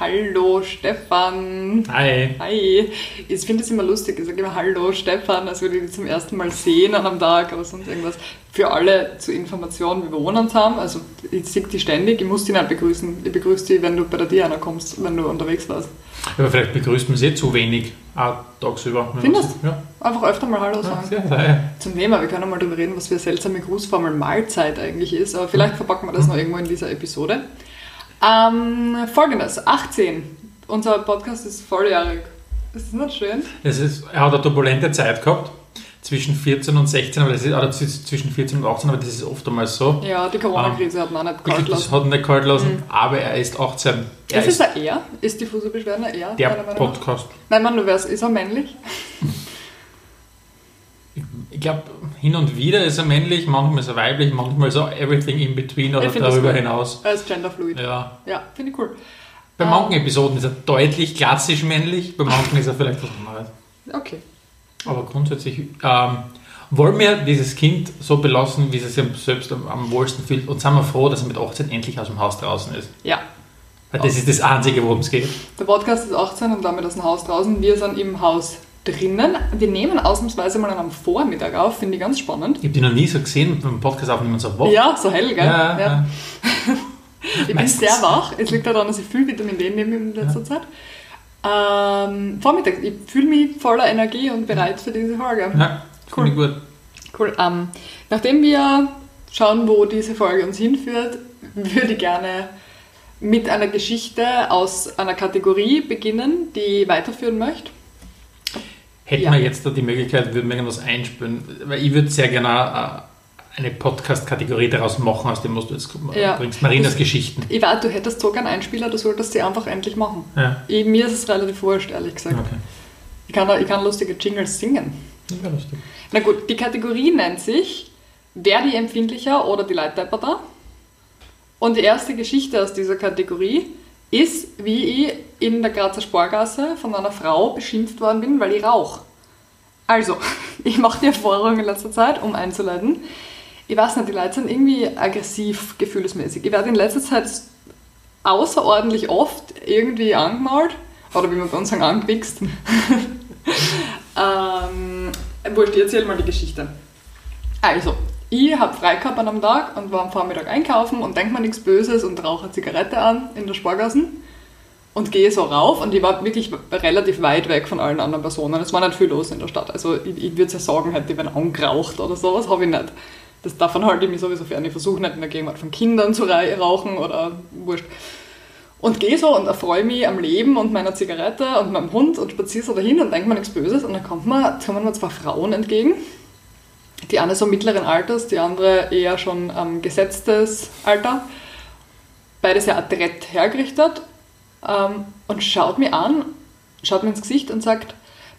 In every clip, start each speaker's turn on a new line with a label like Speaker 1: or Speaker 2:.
Speaker 1: Hallo Stefan.
Speaker 2: Hi.
Speaker 1: Hi. Ich finde es immer lustig. Ich sage immer Hallo Stefan, als würde ich dich zum ersten Mal sehen an einem Tag oder sonst irgendwas. Für alle zur Information, wir wohnen zusammen. Also ich sehe dich ständig, ich muss dich nicht begrüßen. Ich begrüße dich, wenn du bei der Diana kommst, wenn du unterwegs warst.
Speaker 2: Aber vielleicht begrüßt man sie zu wenig, auch tagsüber.
Speaker 1: Findest
Speaker 2: du? Ja.
Speaker 1: Einfach öfter mal Hallo sagen.
Speaker 2: Ja, sehr, sehr.
Speaker 1: Zum Thema, wir können mal darüber reden, was für eine seltsame Grußformel Mahlzeit eigentlich ist. Aber vielleicht verpacken wir das
Speaker 2: Mhm.
Speaker 1: noch irgendwo in dieser Episode. Ähm, Folgendes, 18. Unser Podcast ist volljährig. Ist das nicht schön?
Speaker 2: Es ist, er hat eine turbulente Zeit gehabt, zwischen 14 und 16, aber das ist, oder zwischen 14 und 18, aber das ist oft einmal so.
Speaker 1: Ja, die Corona-Krise hat ihn auch nicht kalt
Speaker 2: das
Speaker 1: lassen.
Speaker 2: hat ihn nicht kalt lassen, aber er ist 18. Er
Speaker 1: Ist
Speaker 2: ist
Speaker 1: Er? Ist diffuse Beschwerden ein Er?
Speaker 2: der? Podcast.
Speaker 1: Nein, man, du wärst, ist er männlich?
Speaker 2: Ich glaube, hin und wieder ist er männlich, manchmal ist er weiblich, manchmal so everything in between oder darüber
Speaker 1: gut.
Speaker 2: hinaus.
Speaker 1: Er ist genderfluid.
Speaker 2: Ja.
Speaker 1: Ja, finde ich cool.
Speaker 2: Bei
Speaker 1: Ähm,
Speaker 2: manchen Episoden ist er deutlich klassisch männlich, bei manchen ist er vielleicht was anderes.
Speaker 1: Okay.
Speaker 2: Aber grundsätzlich ähm, wollen wir dieses Kind so belassen, wie es sich selbst am, am wohlsten fühlt und sind wir froh, dass er mit 18 endlich aus dem Haus draußen ist.
Speaker 1: Ja.
Speaker 2: Weil das ist das Einzige, worum es geht.
Speaker 1: Der Podcast ist 18 und damit aus dem Haus draußen. Wir sind im Haus drinnen. Wir nehmen ausnahmsweise mal einem Vormittag auf, finde ich ganz spannend.
Speaker 2: Ich habe die noch nie so gesehen beim Podcast aufnehmen, so wach.
Speaker 1: Ja, so hell, gell?
Speaker 2: ja, ja.
Speaker 1: Ich bin
Speaker 2: Meistens.
Speaker 1: sehr wach. Es liegt daran, dass ich viel Vitamin D nehme in letzter Zeit. Ähm, Vormittag, ich fühle mich voller Energie und bereit für diese Folge.
Speaker 2: ja
Speaker 1: Cool.
Speaker 2: ich gut.
Speaker 1: Cool. Ähm, nachdem wir schauen, wo diese Folge uns hinführt, würde ich gerne mit einer Geschichte aus einer Kategorie beginnen, die ich weiterführen möchte.
Speaker 2: Hätten
Speaker 1: Ja.
Speaker 2: wir jetzt da die Möglichkeit, würden wir irgendwas einspülen. Weil ich würde sehr gerne äh, eine Podcast-Kategorie daraus machen, aus dem was du jetzt
Speaker 1: Ja.
Speaker 2: bringst. Marinas
Speaker 1: Das-
Speaker 2: Geschichten.
Speaker 1: Ich weiß, du hättest so gern Einspieler, du solltest sie einfach endlich machen.
Speaker 2: Ja.
Speaker 1: Ich, mir ist es relativ wurscht, ehrlich gesagt.
Speaker 2: Okay.
Speaker 1: Ich, kann, ich kann lustige Jingles singen.
Speaker 2: Ja, lustig.
Speaker 1: Na gut, die Kategorie nennt sich Wer die empfindlicher oder die Leitdepper da? Und die erste Geschichte aus dieser Kategorie ist, wie ich in der Grazer Spargasse von einer Frau beschimpft worden bin, weil ich rauche. Also, ich mache die Erfahrung in letzter Zeit, um einzuleiten. Ich weiß nicht, die Leute sind irgendwie aggressiv, gefühlsmäßig. Ich werde in letzter Zeit außerordentlich oft irgendwie angemalt, oder wie man bei uns sagen, angewichst. ähm, wurscht, ich erzähl mal die Geschichte. Also, ich habe frei gehabt an einem Tag und war am Vormittag einkaufen und denke mir nichts Böses und rauche eine Zigarette an in der Spargassen und gehe so rauf und ich war wirklich relativ weit weg von allen anderen Personen. Es war nicht viel los in der Stadt. Also ich, ich würde ja sagen, hätte ich wenn angeraucht oder sowas, habe ich nicht. Das, davon halte ich mich sowieso fern. Ich versuche nicht in der Gegenwart von Kindern zu rauchen oder wurscht. Und gehe so und erfreue mich am Leben und meiner Zigarette und meinem Hund und spaziere so dahin und denke mir nichts Böses. Und dann kommt mir, kommen mir zwei Frauen entgegen. Die eine so mittleren Alters, die andere eher schon ähm, gesetztes Alter. Beide sehr adrett hergerichtet ähm, und schaut mir an, schaut mir ins Gesicht und sagt,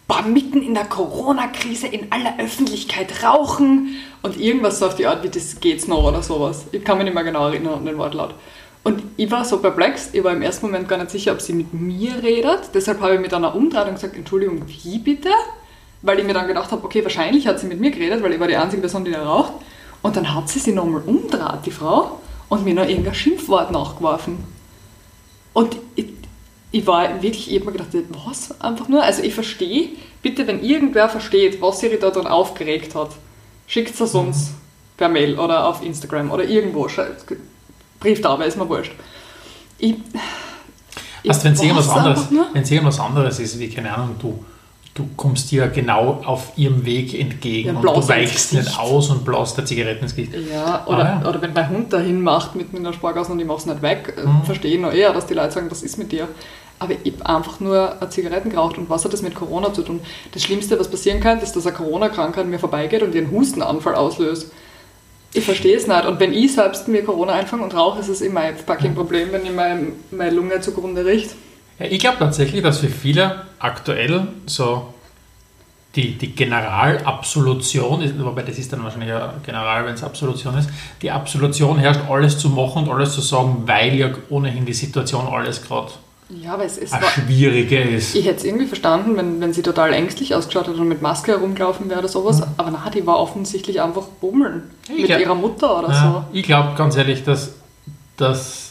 Speaker 1: boah, mitten in der Corona-Krise in aller Öffentlichkeit rauchen und irgendwas so auf die Art wie das geht's noch oder sowas. Ich kann mich nicht mehr genau erinnern an den Wortlaut. Und ich war so perplex, ich war im ersten Moment gar nicht sicher, ob sie mit mir redet. Deshalb habe ich mit einer Umdrehung gesagt, Entschuldigung, wie bitte? Weil ich mir dann gedacht habe, okay, wahrscheinlich hat sie mit mir geredet, weil ich war die einzige Person, die da raucht. Und dann hat sie sich nochmal umdreht, die Frau, und mir noch irgendein Schimpfwort nachgeworfen. Und ich, ich war wirklich, ich habe mir gedacht, was? Einfach nur? Also ich verstehe, bitte, wenn irgendwer versteht, was sie da dran aufgeregt hat, schickt es uns per Mail oder auf Instagram oder irgendwo. Schreibt- Brieftaube, ist mir wurscht. Ich,
Speaker 2: Weißt du, wenn es
Speaker 1: ich
Speaker 2: irgendwas anderes, wenn es irgendwas anderes ist, wie, keine Ahnung, du, du kommst dir genau auf ihrem Weg entgegen
Speaker 1: Ja,
Speaker 2: und du weichst nicht aus und blaust der Zigaretten ins Gesicht.
Speaker 1: Ja, oder,
Speaker 2: Ah, ja.
Speaker 1: oder wenn mein Hund dahin macht mitten in der Spargasse und ich mache es nicht weg, äh,
Speaker 2: Mhm.
Speaker 1: verstehe ich noch eher, dass die Leute sagen, was ist mit dir? Aber ich habe einfach nur Zigaretten geraucht und was hat das mit Corona zu tun? Das Schlimmste, was passieren kann, ist, dass eine Corona-Krankheit mir vorbeigeht und ihren Hustenanfall auslöst. Ich verstehe es nicht. Und wenn ich selbst mir Corona einfange und rauche, ist es immer ein fucking Problem, wenn ich mein, meine Lunge zugrunde riecht.
Speaker 2: Ich glaube tatsächlich, dass für viele aktuell so die, die Generalabsolution ist, wobei das ist dann wahrscheinlich ja General, wenn es Absolution ist, die Absolution herrscht, alles zu machen und alles zu sagen, weil ja ohnehin die Situation alles gerade
Speaker 1: Ja, aber es, es
Speaker 2: eine schwierige ist.
Speaker 1: Ich hätte es irgendwie verstanden, wenn, wenn sie total ängstlich ausgeschaut hat und mit Maske herumgelaufen wäre oder sowas. Aber na, die war offensichtlich einfach bummeln.
Speaker 2: Ich
Speaker 1: mit
Speaker 2: glaub-
Speaker 1: ihrer Mutter oder
Speaker 2: Ja, ich glaube ganz ehrlich, dass, dass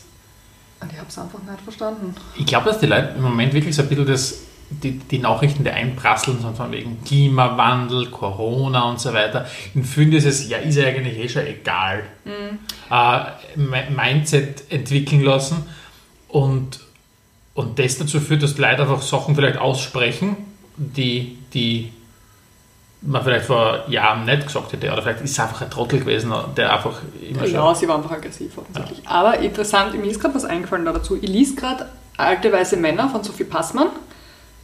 Speaker 1: Und ich habe es einfach nicht verstanden.
Speaker 2: Ich glaube, dass die Leute im Moment wirklich so ein bisschen das, die, die Nachrichten, die einprasseln, sind von wegen Klimawandel, Corona und so weiter. In vielen ist es, ja, ist ja eigentlich eh schon egal. Äh, Mi- Mindset entwickeln lassen und, und das dazu führt, dass die Leute einfach Sachen vielleicht aussprechen, die, die man vielleicht vor Jahren nicht gesagt hätte. Oder vielleicht ist es einfach ein Trottel gewesen, der einfach immer schon.
Speaker 1: Ja, sie war einfach aggressiv offensichtlich. Aber interessant, mir ist gerade was eingefallen da dazu. Ich lese gerade Alte weiße Männer von Sophie Passmann.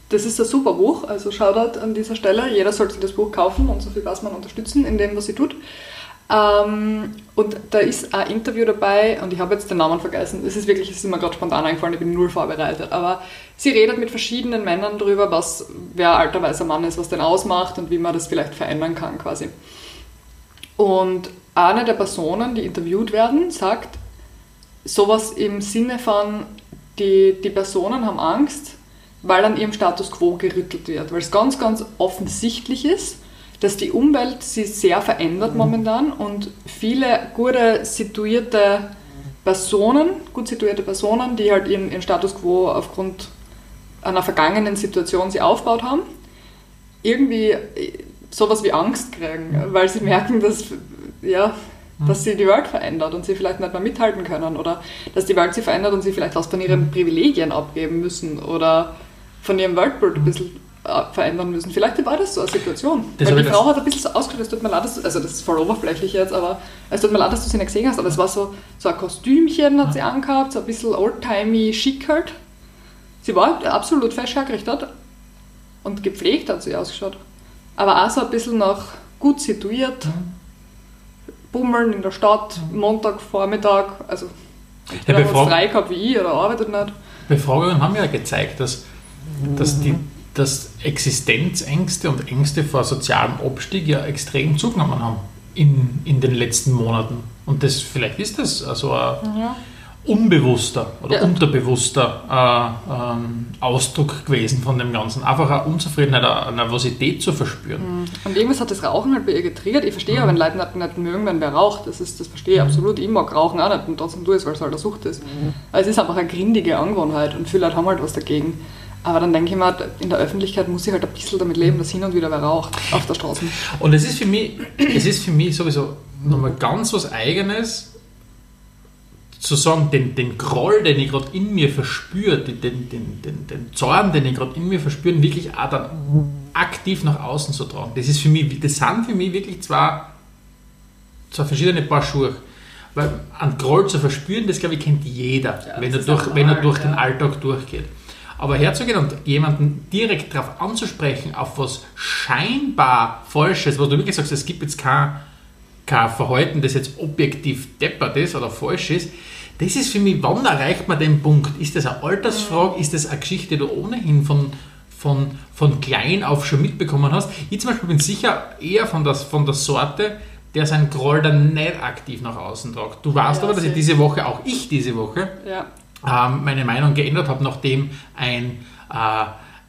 Speaker 1: Das ist ein super Buch, also Shoutout an dieser Stelle. Jeder sollte das Buch kaufen und Sophie Passmann unterstützen in dem, was sie tut. Ähm, und da ist ein Interview dabei und ich habe jetzt den Namen vergessen. Es ist wirklich, es ist mir gerade spontan eingefallen, ich bin null vorbereitet. Aber sie redet mit verschiedenen Männern darüber, was wer alter weißer Mann ist, was den ausmacht und wie man das vielleicht verändern kann quasi. Und eine der Personen, die interviewt werden, sagt sowas im Sinne von, die, die Personen haben Angst, weil an ihrem Status quo gerüttelt wird. Weil es ganz, ganz offensichtlich ist, dass die Umwelt sich sehr verändert momentan und viele gute situierte Personen, gut situierte Personen, die halt ihren, ihren Status quo aufgrund einer vergangenen Situation sie aufgebaut haben, irgendwie äh, sowas wie Angst kriegen, weil sie merken, dass, ja, dass sie die Welt verändert und sie vielleicht nicht mehr mithalten können oder dass die Welt sich verändert und sie vielleicht was von ihren Privilegien abgeben müssen oder von ihrem Weltbild ein bisschen verändern müssen. Vielleicht war das so eine Situation.
Speaker 2: Das
Speaker 1: weil die Frau hat ein bisschen so ausgeschaut, es tut mir leid, dass du, also das ist voll oberflächlich jetzt, aber es tut mir leid, dass du sie nicht gesehen hast, aber es war so, so ein Kostümchen hat sie angehabt, so ein bisschen oldtimey schick halt. Sie war absolut fest hergerichtet und gepflegt hat sie ausgeschaut. Aber auch so ein bisschen nach gut situiert, bummeln in der Stadt, Montag, Vormittag, also hat
Speaker 2: bevor-
Speaker 1: frei gehabt wie ich oder arbeitet nicht.
Speaker 2: Befragungen haben ja gezeigt, dass, dass die dass Existenzängste und Ängste vor sozialem Abstieg ja extrem zugenommen haben in, in den letzten Monaten. Und das vielleicht ist das also ein
Speaker 1: Ja.
Speaker 2: unbewusster oder
Speaker 1: Ja.
Speaker 2: unterbewusster äh, ähm, Ausdruck gewesen von dem Ganzen. Einfach eine Unzufriedenheit, eine Nervosität zu verspüren.
Speaker 1: Und irgendwas hat das Rauchen halt bei ihr getriggert. Ich verstehe ja, wenn Leute nicht, nicht mögen, wenn wer raucht. Das, ist, das verstehe ich absolut. Ich mag Rauchen auch nicht und trotzdem tue ich es, weil es halt eine Sucht ist. Aber es ist einfach eine grindige Angewohnheit und viele Leute haben halt was dagegen. Aber dann denke ich mir, in der Öffentlichkeit muss ich halt ein bisschen damit leben, dass hin und wieder wer raucht auf der Straße.
Speaker 2: Und es ist für mich, es ist für mich sowieso nochmal ganz was Eigenes, zu sagen, den, den Groll, den ich gerade in mir verspüre, den, den, den, den, den Zorn, den ich gerade in mir verspüre, wirklich auch dann aktiv nach außen zu tragen. Das ist für mich, das sind für mich wirklich zwei, zwei verschiedene Paar Schuhe. Weil einen Groll zu verspüren, das glaube ich kennt jeder,
Speaker 1: Ja,
Speaker 2: wenn, er durch,
Speaker 1: normal,
Speaker 2: wenn er durch den
Speaker 1: ja.
Speaker 2: Alltag durchgeht. Aber herzugehen und jemanden direkt darauf anzusprechen, auf was scheinbar Falsches, was du wirklich sagst, es gibt jetzt kein, kein Verhalten, das jetzt objektiv deppert ist oder falsch ist, das ist für mich, wann erreicht man den Punkt? Ist das eine Altersfrage? Ist das eine Geschichte, die du ohnehin von, von, von klein auf schon mitbekommen hast? Ich zum Beispiel bin sicher eher von, das, von der Sorte, der seinen Groll dann nicht aktiv nach außen tragt. Du weißt
Speaker 1: Ja,
Speaker 2: aber, dass ich diese Woche, auch ich diese Woche,
Speaker 1: Ja.
Speaker 2: Ähm, meine Meinung geändert habe, nachdem ein, äh,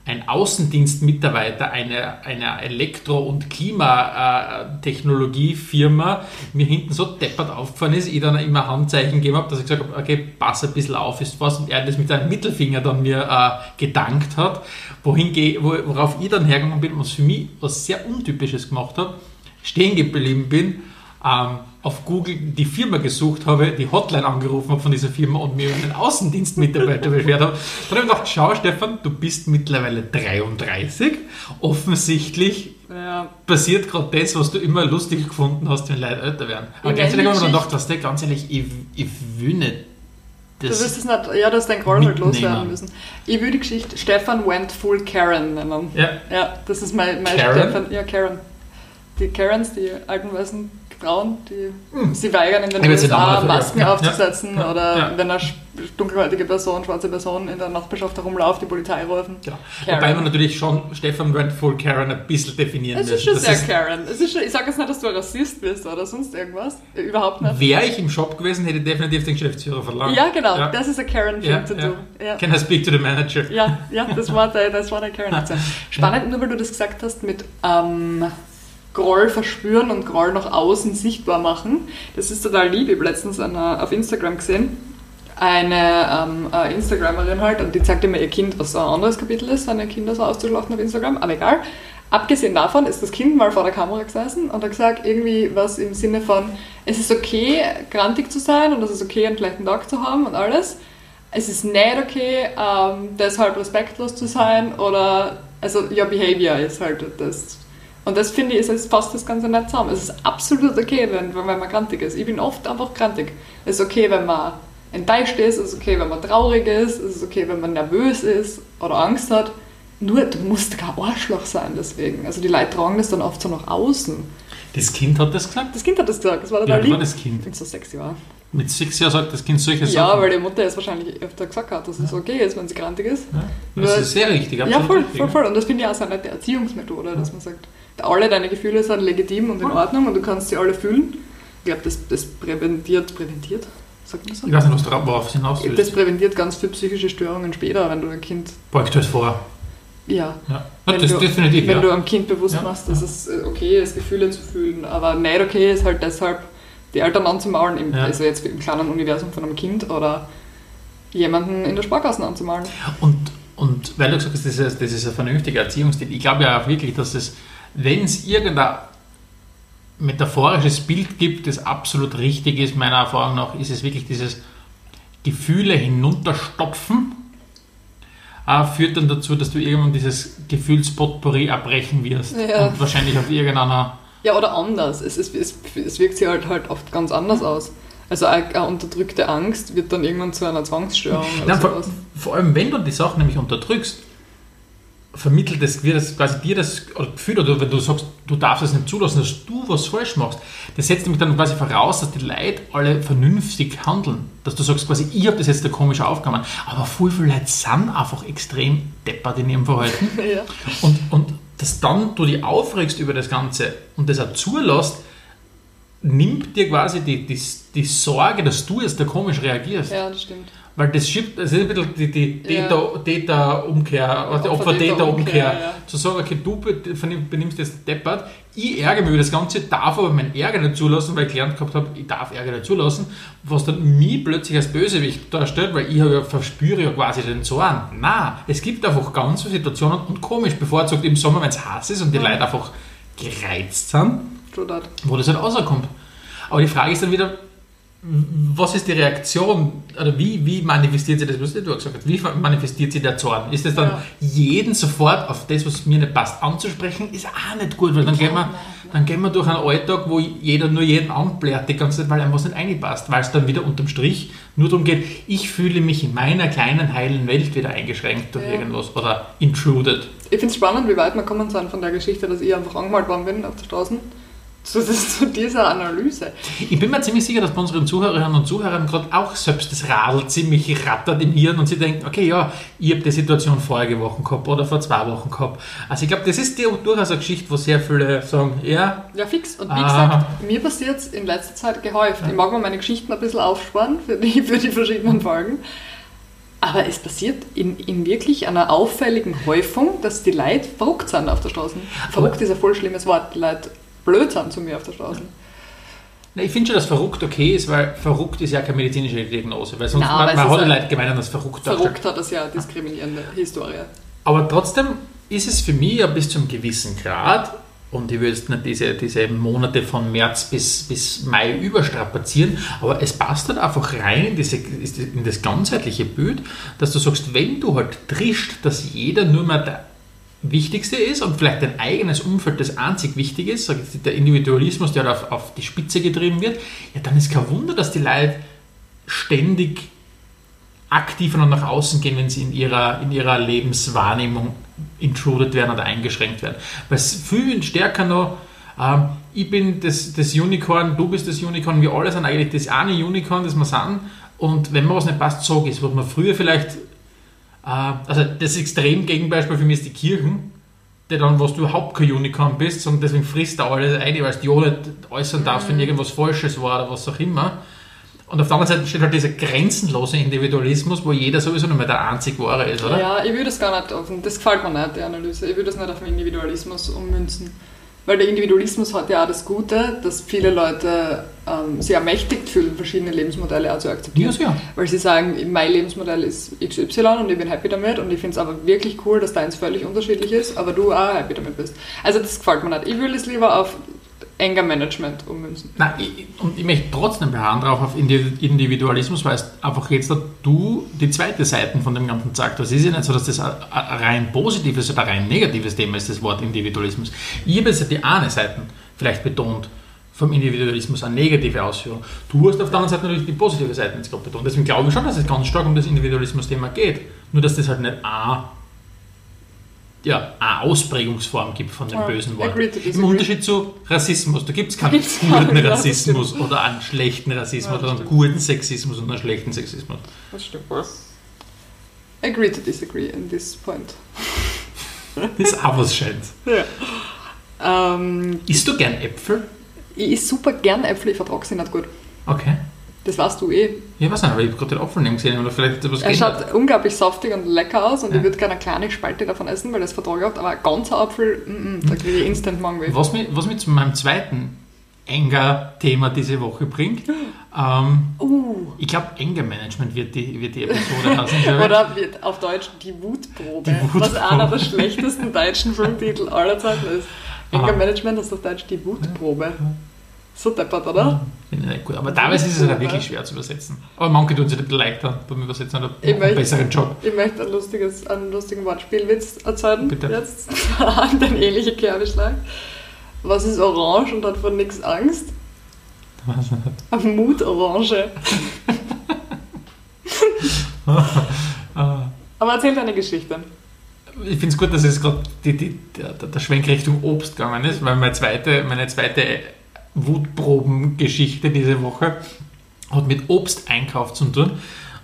Speaker 2: ein Außendienstmitarbeiter einer, einer Elektro- und Klimatechnologiefirma mir hinten so deppert aufgefallen ist, ich dann immer Handzeichen gegeben habe, dass ich gesagt habe, okay, pass ein bisschen auf, ist was, und er das mit seinem Mittelfinger dann mir äh, gedankt hat, wohin geh, wo, worauf ich dann hergegangen bin, was für mich was sehr Untypisches gemacht habe, stehen geblieben bin, ähm, auf Google die Firma gesucht habe, die Hotline angerufen habe von dieser Firma und mir einen Außendienstmitarbeiter beschwert habe. Dann habe ich gedacht, schau Stefan, du bist mittlerweile 33. Offensichtlich
Speaker 1: ja.
Speaker 2: passiert gerade das, was du immer lustig gefunden hast, wenn Leute älter werden. Aber
Speaker 1: In
Speaker 2: gleichzeitig habe ich mir gedacht, was der ganz ehrlich, ich, ich will nicht
Speaker 1: Du
Speaker 2: das.
Speaker 1: wirst es nicht, ja, du hast dein Groll halt loswerden müssen. Ich würde die Geschichte Stefan went full Karen nennen.
Speaker 2: ja,
Speaker 1: Ja, das ist mein, mein
Speaker 2: Karen?
Speaker 1: Stefan. Ja, Karen. Die Karens, die alten weißen Frauen, die sie weigern in den
Speaker 2: Ich
Speaker 1: USA. Masken
Speaker 2: Ja,
Speaker 1: aufzusetzen
Speaker 2: ja,
Speaker 1: oder
Speaker 2: ja.
Speaker 1: wenn eine dunkelhäutige Person, schwarze Person in der Nachbarschaft herumläuft, die Polizei rufen.
Speaker 2: genau.
Speaker 1: Karen.
Speaker 2: Wobei man natürlich schon Stefan Rentful Karen ein bisschen definieren
Speaker 1: Es ist
Speaker 2: müssen.
Speaker 1: schon sehr
Speaker 2: ist-
Speaker 1: Karen. Es ist schon, ich sage jetzt nicht, dass du ein Rassist bist oder sonst irgendwas. Überhaupt nicht.
Speaker 2: Wäre ich im Shop gewesen, hätte ich definitiv den Geschäftsführer verlangt.
Speaker 1: Ja, genau.
Speaker 2: Ja.
Speaker 1: Das ist ein Karen-Thing
Speaker 2: Ja,
Speaker 1: zu
Speaker 2: ja.
Speaker 1: tun. Ja.
Speaker 2: Can I speak to the manager?
Speaker 1: Ja, ja, das war der, das war der Karen-Akzent. Spannend, nur weil du das gesagt hast mit ähm, Groll verspüren und Groll nach außen sichtbar machen. Das ist total lieb. Ich habe letztens eine, auf Instagram gesehen, eine ähm, eine Instagramerin halt und die zeigt immer ihr Kind, was so ein anderes Kapitel ist, seine Kinder so auszuschlachten auf Instagram, aber egal. Abgesehen davon ist das Kind mal vor der Kamera gesessen und hat gesagt, irgendwie was im Sinne von, es ist okay, grantig zu sein und es ist okay, einen schlechten Tag zu haben und alles. Es ist nicht okay, ähm, deshalb respektlos zu sein oder, also, your behavior ist halt das. Und das finde ich, es fasst das Ganze nicht zusammen. Es ist absolut okay, wenn, wenn man grantig ist. Ich bin oft einfach grantig. Es ist okay, wenn man enttäuscht ist, es ist okay, wenn man traurig ist, es ist okay, wenn man nervös ist oder Angst hat. Nur, du musst kein Arschloch sein deswegen. Also die Leute tragen das dann oft so nach außen.
Speaker 2: Das Kind hat das gesagt?
Speaker 1: Das Kind hat das gesagt, das war total
Speaker 2: war
Speaker 1: lieb.
Speaker 2: das Kind?
Speaker 1: Ich bin so sexy war.
Speaker 2: Mit sechs Jahren sagt das Kind solche
Speaker 1: Ja,
Speaker 2: Sachen.
Speaker 1: weil die Mutter es wahrscheinlich öfter gesagt hat, dass es okay ist, wenn sie grantig ist.
Speaker 2: Ja, das
Speaker 1: Nur-
Speaker 2: ist sehr richtig.
Speaker 1: Ja, voll, voll, voll. Und das finde ich auch so eine nette Erziehungsmethode, dass man sagt, alle deine Gefühle sind legitim und in Ordnung und du kannst sie alle fühlen. Ich glaube, das, das präventiert, präventiert, sagt man so?
Speaker 2: Ich weiß nicht, was darauf hinaus
Speaker 1: Das
Speaker 2: willst.
Speaker 1: präventiert ganz viele psychische Störungen später, wenn du ein Kind,
Speaker 2: Beugt euch vor.
Speaker 1: ja,
Speaker 2: Ja.
Speaker 1: Wenn
Speaker 2: das
Speaker 1: du-
Speaker 2: definitiv,
Speaker 1: wenn
Speaker 2: ja.
Speaker 1: du am Kind bewusst
Speaker 2: Ja,
Speaker 1: machst, dass es äh, okay ist, Gefühle zu fühlen, aber nicht okay ist halt deshalb, die Eltern anzumaulen, im,
Speaker 2: Ja.
Speaker 1: also jetzt im kleinen Universum von einem Kind oder jemanden in der Sparkasse anzumalen.
Speaker 2: Und, und weil du gesagt hast, das ist, das ist ein vernünftiger Erziehungsstil, ich glaube ja auch wirklich, dass es, wenn es irgendein metaphorisches Bild gibt, das absolut richtig ist, meiner Erfahrung nach, ist es wirklich dieses Gefühle hinunterstopfen, äh, führt dann dazu, dass du irgendwann dieses Gefühlspotpourri abbrechen wirst
Speaker 1: Ja.
Speaker 2: und wahrscheinlich auf irgendeiner
Speaker 1: Ja, oder anders. Es, es, es, es wirkt sich halt, halt oft ganz anders aus. Also eine, unterdrückte Angst wird dann irgendwann zu einer Zwangsstörung oder
Speaker 2: Nein, vor, vor allem, wenn du die Sachen nämlich unterdrückst, vermittelt es dir das, quasi dir das Gefühl, oder wenn du sagst, du darfst es nicht zulassen, dass du was falsch machst, das setzt nämlich dann quasi voraus, dass die Leute alle vernünftig handeln. Dass du sagst quasi, ich habe das jetzt da komisch aufgenommen. Aber voll viele Leute sind einfach extrem deppert in ihrem Verhalten.
Speaker 1: ja.
Speaker 2: Und, und dass dann du dich aufregst über das Ganze und das auch zulässt, nimmt dir quasi die, die, die Sorge, dass du jetzt da komisch reagierst.
Speaker 1: ja, das stimmt.
Speaker 2: Weil das schiebt, das ist ein bisschen die, die
Speaker 1: Ja.
Speaker 2: Täter- Täter-Umkehr, also die
Speaker 1: Opfer-Täter-Umkehr, ja.
Speaker 2: Zu sagen, okay, du benimmst jetzt deppert, ich ärgere mich über das Ganze, darf aber meinen Ärger nicht zulassen, weil ich gelernt gehabt habe, ich darf Ärger nicht zulassen, was dann mich plötzlich als Bösewicht darstellt, weil ich ja, verspüre ja quasi den Zorn. Nein, es gibt einfach ganz viele Situationen und komisch, bevorzugt im Sommer, wenn es heiß ist und die Leute einfach gereizt sind, wo das halt rauskommt. Aber die Frage ist dann wieder, was ist die Reaktion oder wie, wie manifestiert sich das, was du gesagt hast, wie manifestiert sich der Zorn? Ist es dann
Speaker 1: Ja.
Speaker 2: jeden sofort auf das, was mir nicht passt, anzusprechen, ist auch nicht gut, weil dann gehen wir, dann gehen wir durch einen Alltag, wo jeder nur jeden anblärt, die ganze Zeit, weil einem was nicht reinpasst, weil es dann wieder unterm Strich nur darum geht, ich fühle mich in meiner kleinen heilen Welt wieder eingeschränkt durch
Speaker 1: Ja.
Speaker 2: irgendwas oder intruded.
Speaker 1: Ich finde es spannend, wie weit wir kommen sind von der Geschichte, dass ich einfach angemalt worden bin auf der Straße. Zu, zu dieser Analyse.
Speaker 2: Ich bin mir ziemlich sicher, dass bei unseren Zuhörerinnen und Zuhörern gerade auch selbst das Radl ziemlich rattert im Hirn und sie denken, okay, ja, ich habe die Situation vorige Woche gehabt oder vor zwei Wochen gehabt. Also ich glaube, das ist die, durchaus eine Geschichte, wo sehr viele sagen, ja,
Speaker 1: Ja, fix. Und wie
Speaker 2: Ah.
Speaker 1: gesagt, mir passiert es in letzter Zeit gehäuft. Ich mag mir meine Geschichten ein bisschen aufsparen für die, für die verschiedenen Folgen. Aber es passiert in, in wirklich einer auffälligen Häufung, dass die Leute verrückt sind auf der Straße. Verrückt ist ein voll schlimmes Wort. Die Leute blöd sind zu mir auf der Straße.
Speaker 2: Na, ich finde schon, dass verrückt okay ist, weil verrückt ist ja keine medizinische Diagnose, weil sonst
Speaker 1: Nein,
Speaker 2: man, man
Speaker 1: ist
Speaker 2: hat ja Leute gemeint, dass verrückt darstellt.
Speaker 1: Verrückt hat das ja eine diskriminierende Historie.
Speaker 2: Aber trotzdem ist es für mich ja bis zum gewissen Grad, und ich will jetzt nicht diese, diese Monate von März bis, bis Mai überstrapazieren, aber es passt halt einfach rein in, diese, in das ganzheitliche Bild, dass du sagst, wenn du halt trischst, dass jeder nur mehr der Wichtigste ist und vielleicht dein eigenes Umfeld das einzig Wichtige ist, der Individualismus, der auf, auf die Spitze getrieben wird, ja, dann ist kein Wunder, dass die Leute ständig aktiver noch nach außen gehen, wenn sie in ihrer, in ihrer Lebenswahrnehmung intruded werden oder eingeschränkt werden. Weil es viel stärker noch, ähm, ich bin das, das Unicorn, du bist das Unicorn, wir alle sind eigentlich das eine Unicorn, das wir sind. Und wenn mir was nicht passt, sag es. Was man früher vielleicht, also das Extremgegenbeispiel für mich ist die Kirchen, der dann, was du überhaupt kein Unicorn bist, und deswegen frisst da alles ein, weil du ja nicht äußern darfst, wenn irgendwas Falsches war oder was auch immer. Und auf der anderen Seite steht halt dieser grenzenlose Individualismus, wo jeder sowieso nur mehr der einzig Wahre ist, oder?
Speaker 1: Ja, ich würde das gar nicht auf, das gefällt mir nicht, die Analyse. Ich würde das nicht auf den Individualismus ummünzen. Weil der Individualismus hat ja auch das Gute, dass viele Leute ähm, sich ermächtigt fühlen, verschiedene Lebensmodelle auch zu akzeptieren.
Speaker 2: Ja.
Speaker 1: Weil sie sagen, mein Lebensmodell ist XY und ich bin happy damit und ich finde es aber wirklich cool, dass deins völlig unterschiedlich ist, aber du auch happy damit bist. Also das gefällt mir nicht. Ich will es lieber auf Anger-Management ummünzen.
Speaker 2: Nein, ich, und ich möchte trotzdem beharren darauf auf Indi- Individualismus, weil es einfach jetzt du die zweite Seite von dem ganzen sagst. Das ist ja nicht so, dass das ein, ein rein positives oder rein negatives Thema ist, das Wort Individualismus. Ich habe jetzt die eine Seite vielleicht betont vom Individualismus, eine negative Ausführung. Du hast auf der anderen Seite natürlich die positive Seite jetzt gerade betont. Deswegen glaube ich schon, dass es ganz stark um das Individualismus-Thema geht. Nur, dass das halt nicht eine, ja, eine Ausprägungsform gibt von dem
Speaker 1: Ja,
Speaker 2: bösen Wort. Im. Unterschied zu Rassismus. Da gibt es keinen
Speaker 1: Gibt's
Speaker 2: guten Rassismus oder einen schlechten Rassismus oder einen guten Sexismus und einen schlechten Sexismus.
Speaker 1: Das stimmt wohl. Agree to disagree in this point.
Speaker 2: Das ist auch was Schönes.
Speaker 1: Ja. Ähm,
Speaker 2: Isst du gern Äpfel?
Speaker 1: ich esse super gern Äpfel, ich vertrage sie nicht gut.
Speaker 2: Okay.
Speaker 1: Das weißt du eh.
Speaker 2: Ich weiß nicht, aber ich habe gerade den Apfel neben gesehen oder vielleicht etwas
Speaker 1: Er schaut unglaublich saftig und lecker aus und
Speaker 2: Ja.
Speaker 1: ich würde gerne eine kleine Spalte davon essen, weil das vertrage ich oft, aber ein ganzer Apfel, mm, mm, da kriege ich instant Mangel.
Speaker 2: Was mich, was mich zu meinem zweiten Anger-Thema diese Woche bringt, ähm,
Speaker 1: Uh.
Speaker 2: ich glaube, Anger-Management wird die, wird die Episode heißen.
Speaker 1: Oder wird auf Deutsch die Wutprobe,
Speaker 2: Die Wutprobe.
Speaker 1: was einer der schlechtesten deutschen Filmtitel aller Zeiten ist.
Speaker 2: Aha.
Speaker 1: Anger Management ist auf Deutsch die Wutprobe. So deppert, oder?
Speaker 2: Finde ich nicht gut. Aber teilweise ist es halt wirklich schwer zu übersetzen. Aber manche tun sich nicht leichter beim Übersetzen oder
Speaker 1: Ich
Speaker 2: einen
Speaker 1: möchte-
Speaker 2: besseren Job.
Speaker 1: Ich möchte ein lustiges, einen lustigen Wortspielwitz erzählen.
Speaker 2: Bitte.
Speaker 1: Jetzt an den ähnlichen Kerbeschlag. Was ist orange und hat vor nichts Angst?
Speaker 2: Ich nicht.
Speaker 1: Mutorange.
Speaker 2: Ah.
Speaker 1: Aber erzähl deine Geschichte.
Speaker 2: Ich finde es gut, dass es gerade der, der Schwenk Richtung Obst gegangen ist, weil meine zweite, meine zweite Wutprobengeschichte diese Woche hat mit Obsteinkauf zu tun.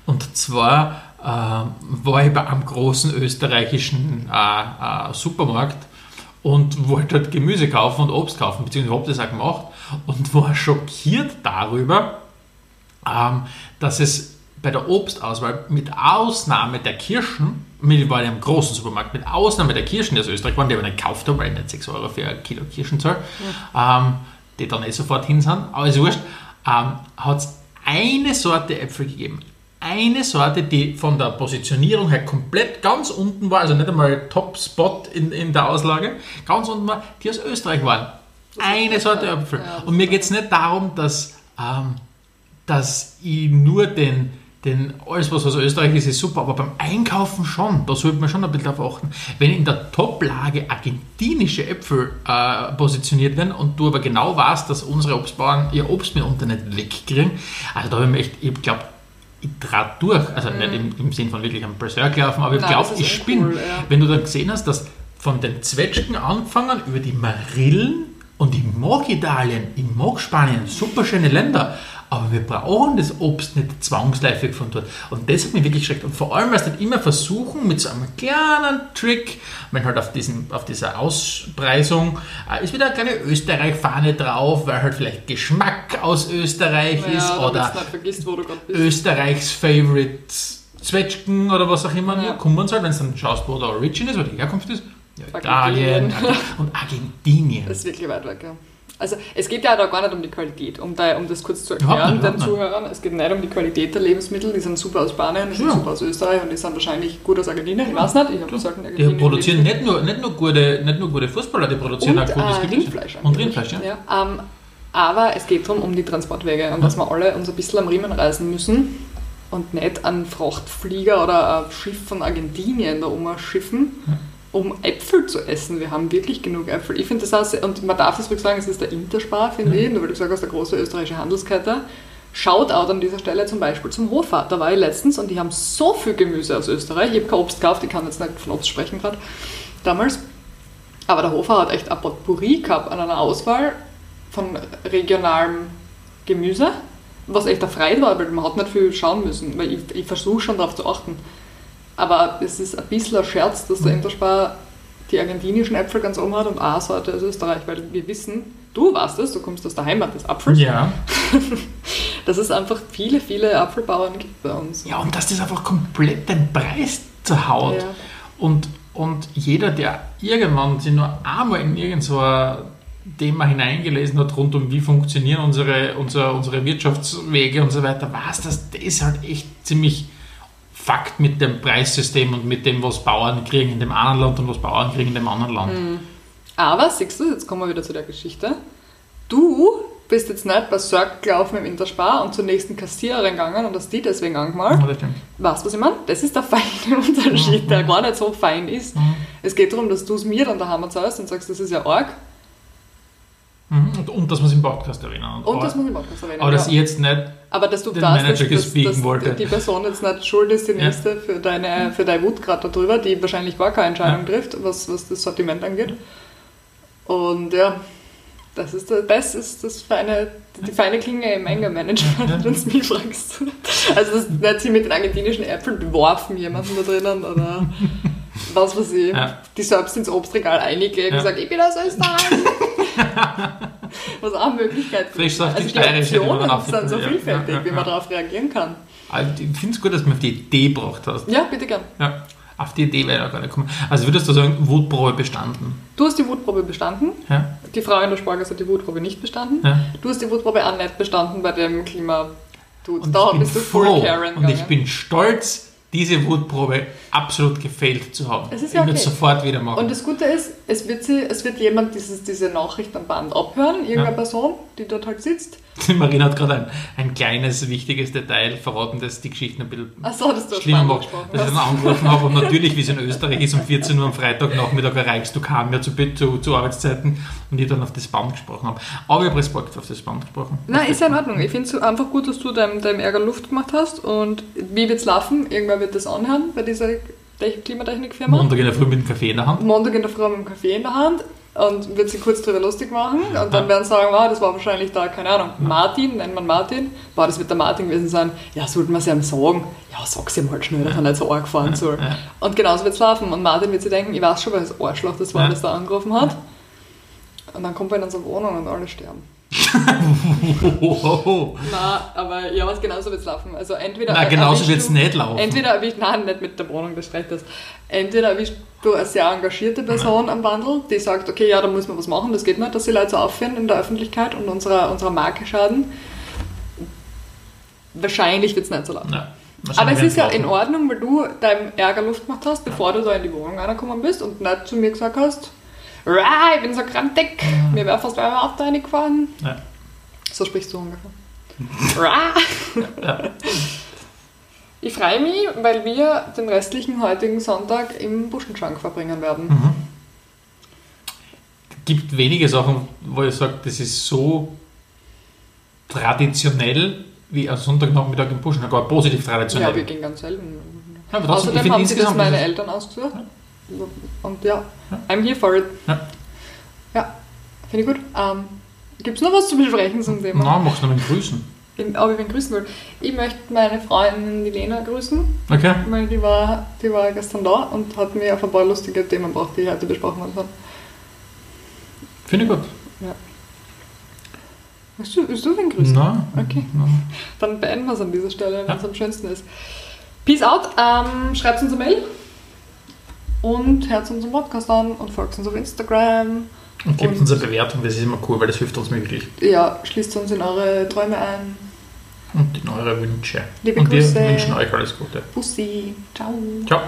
Speaker 2: Und zwar äh, war ich bei einem großen österreichischen äh, äh, Supermarkt und wollte dort Gemüse kaufen und Obst kaufen, beziehungsweise habe das auch gemacht und war schockiert darüber, ähm, dass es bei der Obstauswahl mit Ausnahme der Kirschen, ich war in einem großen Supermarkt, mit Ausnahme der Kirschen, die aus Österreich waren, die aber nicht gekauft habe, weil ich nicht 6 Euro für ein Kilo Kirschen zahle, ähm, die dann eh sofort hin sind, aber ist wurscht, ähm, hat es eine Sorte Äpfel gegeben. Eine Sorte, die von der Positionierung her komplett ganz unten war, also nicht einmal Top-Spot in, in der Auslage, ganz unten war, die aus Österreich waren. Eine Sorte Äpfel. Und mir geht es nicht darum, dass, ähm, dass ich nur den, den, alles was aus Österreich ist, ist super, aber beim Einkaufen schon, da sollte man schon ein bisschen darauf achten. Wenn in der Top-Lage argentinische Äpfel äh, positioniert werden und du aber genau weißt, dass unsere Obstbauern ihr Obst mitunter nicht wegkriegen, also da habe ich mir echt, ich glaube, ich trat durch, also nicht im, im Sinn von wirklich am Berserk laufen, aber ich glaube, ich spinne.
Speaker 1: cool, ja.
Speaker 2: Wenn du dann gesehen hast, dass von den Zwetschgen angefangen über die Marillen und ich mag Italien, ich mag Spanien, super schöne Länder, aber wir brauchen das Obst nicht zwangsläufig von dort. Und das hat mich wirklich geschreckt. Und vor allem, weil sie dann immer versuchen, mit so einem kleinen Trick, wenn halt auf, diesen, auf dieser Auspreisung äh, ist wieder eine kleine Österreich-Fahne drauf, weil halt vielleicht Geschmack aus Österreich ist
Speaker 1: Ja,
Speaker 2: oder
Speaker 1: du nicht vergisst.
Speaker 2: Österreichs Favorite Zwetschgen oder was auch immer,
Speaker 1: Ja.
Speaker 2: kommen soll, wenn du dann schaust, wo der Origin ist, wo die Herkunft ist. Ja,
Speaker 1: Argentinien.
Speaker 2: Italien und Argentinien.
Speaker 1: Das ist wirklich weit weg, ja. Also es geht ja da gar nicht um die Qualität, um, da, um das kurz zu erklären
Speaker 2: nicht,
Speaker 1: den. Zuhörern. Es geht nicht um die Qualität der Lebensmittel, die sind super aus Spanien, die sind
Speaker 2: Ja.
Speaker 1: super aus Österreich und die sind wahrscheinlich gut aus Argentinien. Ich weiß nicht, ich habe selten
Speaker 2: Die
Speaker 1: Argentinien
Speaker 2: produzieren
Speaker 1: gelebt.
Speaker 2: nicht nur, nicht, nur gute, nicht nur gute Fußballer, die produzieren
Speaker 1: und
Speaker 2: auch gutes
Speaker 1: äh,
Speaker 2: Gemüse.
Speaker 1: Rindfleisch.
Speaker 2: Und. Rindfleisch, ja.
Speaker 1: ja. Ähm, aber es geht darum, um die Transportwege und dass wir alle uns ein bisschen am Riemen reißen müssen und nicht einen Frachtflieger oder ein Schiff von Argentinien da umschiffen, um Äpfel zu essen. Wir haben wirklich genug Äpfel. Ich finde das auch sehr, und man darf es wirklich sagen, es ist der Interspar, finde ich, nur weil du gesagt hast, der große österreichische Handelskette. Shoutout an dieser Stelle zum Beispiel zum Hofer. Da war ich letztens und die haben so viel Gemüse aus Österreich. Ich habe kein Obst gekauft, ich kann jetzt nicht von Obst sprechen gerade. Damals. Aber der Hofer hat echt ein Potpourri gehabt an einer Auswahl von regionalem Gemüse, was echt erfreut war, weil man hat nicht viel schauen müssen, weil ich, ich versuche schon darauf zu achten. Aber es ist ein bisschen ein Scherz, dass der Interspar die argentinischen Äpfel ganz oben hat und eine Sorte aus Österreich, weil wir wissen, du weißt es, du kommst aus der Heimat des Apfels,
Speaker 2: Ja.
Speaker 1: dass es einfach viele, viele Apfelbauern gibt bei uns.
Speaker 2: ja, und dass das einfach komplett den Preis zerhaut.
Speaker 1: Ja.
Speaker 2: Und, und jeder, der irgendwann sich nur einmal in irgendeiner Thema hineingelesen hat, rund um wie funktionieren unsere, unsere, unsere Wirtschaftswege und so weiter, weiß, dass das halt echt ziemlich Fakt mit dem Preissystem und mit dem, was Bauern kriegen in dem einen Land und was Bauern kriegen in dem anderen Land.
Speaker 1: Aber, siehst du, jetzt kommen wir wieder zu der Geschichte. Du bist jetzt nicht bei Circle gelaufen im Interspar und zur nächsten Kassiererin gegangen und hast die deswegen angemalt.
Speaker 2: Ja, das stimmt.
Speaker 1: Weißt du, was ich meine? Das ist der feine Unterschied, der gar nicht so fein ist. Es geht darum, dass du es mir dann daheim zahlst und sagst, das ist ja arg.
Speaker 2: Mhm. Und, und dass wir es im Podcast erwähnen.
Speaker 1: Und
Speaker 2: aber,
Speaker 1: das muss ich Podcast erwähnen.
Speaker 2: aber dass
Speaker 1: ja.
Speaker 2: ich jetzt nicht
Speaker 1: Aber dass du
Speaker 2: den
Speaker 1: weißt,
Speaker 2: Manager
Speaker 1: dass, dass, dass
Speaker 2: wollte.
Speaker 1: die Person jetzt nicht schuld ist, die
Speaker 2: Ja.
Speaker 1: nächste, für deine, für deine Wut gerade darüber, die wahrscheinlich gar keine Entscheidung trifft, was, was das Sortiment angeht. Und ja, das ist, das ist das feine, die feine Klinge im Anger-Management,
Speaker 2: Ja.
Speaker 1: wenn du mich fragst. Also das nicht sie mit den argentinischen Äpfeln beworfen, jemanden da drinnen, oder was weiß ich,
Speaker 2: Ja.
Speaker 1: die selbst ins Obstregal einige und
Speaker 2: Ja.
Speaker 1: gesagt, ich bin aus Österreich. was auch eine Möglichkeit
Speaker 2: Frisch sagt
Speaker 1: Also
Speaker 2: die man
Speaker 1: Optionen
Speaker 2: dann
Speaker 1: sind so
Speaker 2: ja,
Speaker 1: vielfältig,
Speaker 2: ja, ja,
Speaker 1: wie man
Speaker 2: ja.
Speaker 1: darauf reagieren kann.
Speaker 2: Also, ich finde es gut, dass du mir auf die Idee gebracht hast.
Speaker 1: Ja, bitte gern.
Speaker 2: Ja, auf die Idee wäre ich gar nicht gekommen. Also würdest du sagen, Wutprobe bestanden?
Speaker 1: Du hast die Wutprobe bestanden.
Speaker 2: Ja?
Speaker 1: Die Frau in der Spargasse hat die Wutprobe nicht bestanden.
Speaker 2: Ja?
Speaker 1: Du hast die Wutprobe auch nicht bestanden bei dem Klima. Du,
Speaker 2: Und
Speaker 1: da
Speaker 2: ich bin
Speaker 1: bist du full
Speaker 2: froh
Speaker 1: Karen
Speaker 2: und ich bin stolz, diese Wutprobe absolut gefällt zu haben.
Speaker 1: Es ist
Speaker 2: ich
Speaker 1: ja
Speaker 2: würde
Speaker 1: okay.
Speaker 2: es sofort wieder machen.
Speaker 1: Und das Gute ist, es wird, sie, es wird jemand dieses, diese Nachricht am Band abhören, irgendeine
Speaker 2: Ja.
Speaker 1: Person, die dort halt sitzt.
Speaker 2: Die Marina hat gerade ein, ein kleines, wichtiges Detail verraten, das die Geschichte ein bisschen
Speaker 1: Achso, dass du
Speaker 2: schlimmer macht. Dass ich dann angerufen habe und natürlich, wie es in Österreich ist, um 14 Uhr am Freitagnachmittag erreichst du keinen mehr zu, zu, zu Arbeitszeiten und ich dann auf das Band gesprochen habe. Aber ich habe Respekt auf das Band gesprochen.
Speaker 1: Nein, ist ja in Ordnung. Ich finde es einfach gut, dass du deinem, deinem Ärger Luft gemacht hast. Und wie wird es laufen? Irgendwer wird das anhören bei dieser Te- Klimatechnikfirma.
Speaker 2: Montag in der Früh mit dem Kaffee in der Hand.
Speaker 1: Montag in der Früh mit dem Kaffee in der Hand und wird sich kurz drüber lustig machen und dann
Speaker 2: Ja.
Speaker 1: werden sie sagen, ah, das war wahrscheinlich da, keine Ahnung, Martin, nennt man Martin, boah, das wird der Martin gewesen sein, ja, sollten wir es ihm sagen, ja, sag's ihm halt schnell, dass er nicht so arg fahren soll. Und genauso wird es laufen und Martin wird sich denken, ich weiß schon, welches Arschloch das war, das da angerufen hat. Und dann kommt er in unsere Wohnung und alle sterben.
Speaker 2: Wow.
Speaker 1: Na, aber ja, was genauso wird es laufen. Also entweder
Speaker 2: Na, genauso wird es nicht laufen.
Speaker 1: Entweder erwischt, nein, nicht mit der Wohnung, das streicht das. Entweder erwischt du eine sehr engagierte Person am Wandel, die sagt, okay, ja, da muss man was machen, das geht nicht, dass die Leute so aufführen in der Öffentlichkeit und unserer, unserer Marke schaden. Wahrscheinlich wird es nicht so laufen.
Speaker 2: Ja,
Speaker 1: Aber es ist ja in Ordnung, weil du deinem Ärger Luft gemacht hast, bevor du da in die Wohnung reingekommen bist und nicht zu mir gesagt hast, "Rah, ich bin so grantig, mir wäre fast ein Auto reingefahren.
Speaker 2: Ja.
Speaker 1: So sprichst du ungefähr. Rah. Ich freue mich, weil wir den restlichen heutigen Sonntag im Buschenschank verbringen werden.
Speaker 2: Mhm. gibt wenige Sachen, wo ich sage, das ist so traditionell wie am Sonntagnachmittag im Buschen, aber positiv traditionell.
Speaker 1: Ja, wir gehen ganz selten.
Speaker 2: Ja, aber ich
Speaker 1: Außerdem haben sie das meine Eltern ausgesucht. Und ja, I'm here for it.
Speaker 2: Ja.
Speaker 1: Ja, finde ich gut. Ähm, Gibt es noch was zu besprechen zum Thema?
Speaker 2: Na, machst du noch mit Grüßen.
Speaker 1: In, aber ich bin grüßen will. Ich möchte meine Freundin die Lena grüßen,
Speaker 2: Okay.
Speaker 1: weil die war, die war gestern da und hat mir auf ein paar lustige Themen gebracht, die heute besprochen werden.
Speaker 2: Finde ich gut.
Speaker 1: Willst du, willst du wen grüßen?
Speaker 2: Na,
Speaker 1: Okay.
Speaker 2: na.
Speaker 1: Dann beenden wir es an dieser Stelle, wenn
Speaker 2: Ja.
Speaker 1: es am schönsten ist. Peace out. Ähm, schreibt uns eine Mail und hört uns unseren Podcast an und folgt uns auf Instagram.
Speaker 2: Und gebt
Speaker 1: Und-
Speaker 2: uns eine Bewertung, das ist immer cool, weil das hilft uns wirklich.
Speaker 1: Ja, schließt uns in eure Träume ein.
Speaker 2: Und in eure Wünsche.
Speaker 1: Liebe
Speaker 2: Und wir
Speaker 1: Grüße.
Speaker 2: wünschen euch alles Gute.
Speaker 1: Bussi. Ciao.
Speaker 2: Ciao.